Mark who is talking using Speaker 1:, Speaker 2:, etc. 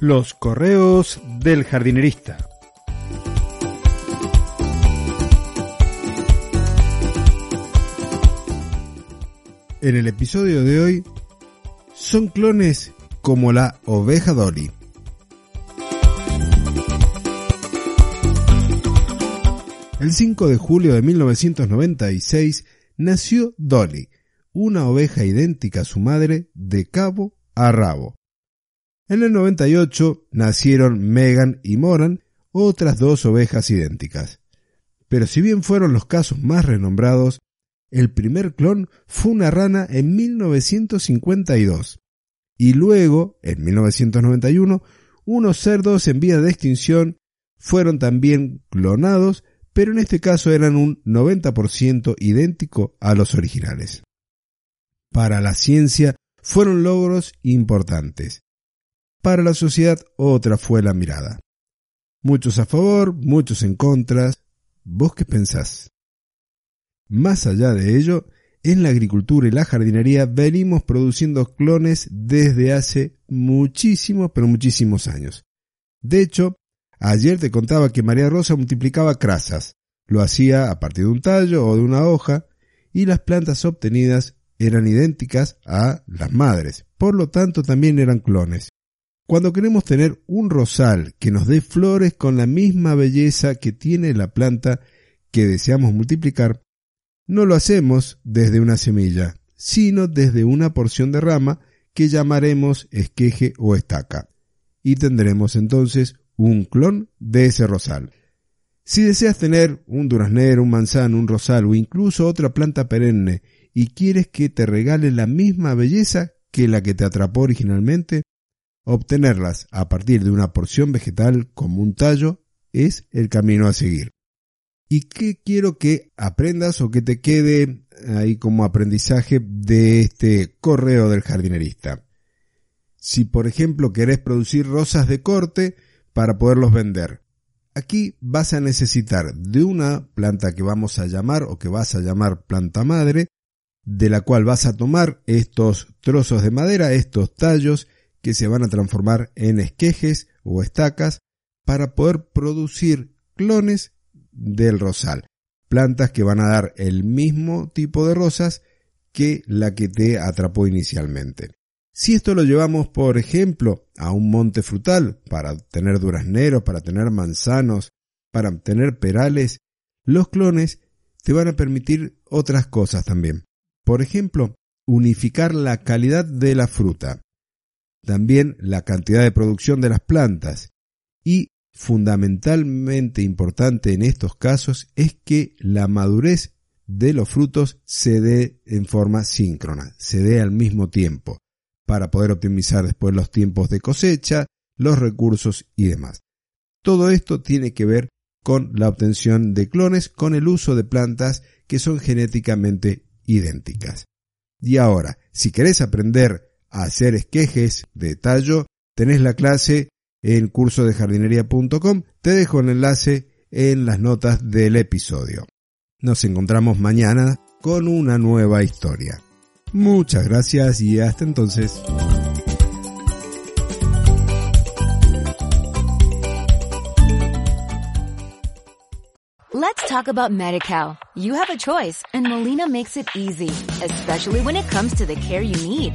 Speaker 1: Los correos del jardinerista. En el episodio de hoy, son clones como la oveja Dolly. El 5 de julio de 1996 nació Dolly, una oveja idéntica a su madre de cabo a rabo. En el 98 nacieron Megan y Moran, otras dos ovejas idénticas. Pero si bien fueron los casos más renombrados, el primer clon fue una rana en 1952 y luego, en 1991, unos cerdos en vía de extinción fueron también clonados, pero en este caso eran un 90% idéntico a los originales. Para la ciencia fueron logros importantes. Para la sociedad otra fue la mirada. Muchos a favor, muchos en contra. ¿Vos qué pensás? Más allá de ello, en la agricultura y la jardinería venimos produciendo clones desde hace muchísimos, pero muchísimos años. De hecho, ayer te contaba que María Rosa multiplicaba crasas. Lo hacía a partir de un tallo o de una hoja y las plantas obtenidas eran idénticas a las madres, por lo tanto también eran clones. Cuando queremos tener un rosal que nos dé flores con la misma belleza que tiene la planta que deseamos multiplicar, no lo hacemos desde una semilla, sino desde una porción de rama que llamaremos esqueje o estaca, y tendremos entonces un clon de ese rosal. Si deseas tener un duraznero, un manzano, un rosal o incluso otra planta perenne y quieres que te regale la misma belleza que la que te atrapó originalmente, obtenerlas a partir de una porción vegetal como un tallo es el camino a seguir. ¿Y qué quiero que aprendas o que te quede ahí como aprendizaje de este correo del jardinerista? Si por ejemplo querés producir rosas de corte para poderlos vender, aquí vas a necesitar de una planta que vamos a llamar o que vas a llamar planta madre, de la cual vas a tomar estos trozos de madera, estos tallos que se van a transformar en esquejes o estacas para poder producir clones del rosal. Plantas que van a dar el mismo tipo de rosas que la que te atrapó inicialmente. Si esto lo llevamos, por ejemplo, a un monte frutal para tener durazneros, para tener manzanos, para tener perales, los clones te van a permitir otras cosas también. Por ejemplo, unificar la calidad de la fruta, también la cantidad de producción de las plantas y fundamentalmente importante en estos casos es que la madurez de los frutos se dé en forma síncrona, se dé al mismo tiempo, para poder optimizar después los tiempos de cosecha, los recursos y demás. Todo esto tiene que ver con la obtención de clones con el uso de plantas que son genéticamente idénticas. Y ahora, si querés aprender hacer esquejes de tallo, tenés la clase en jardinería.com. Te dejo el enlace en las notas del episodio. Nos encontramos mañana con una nueva historia. Muchas gracias y hasta entonces.
Speaker 2: Let's talk about MediCal. You have a choice and Molina makes it easy, especially when it comes to the care you need.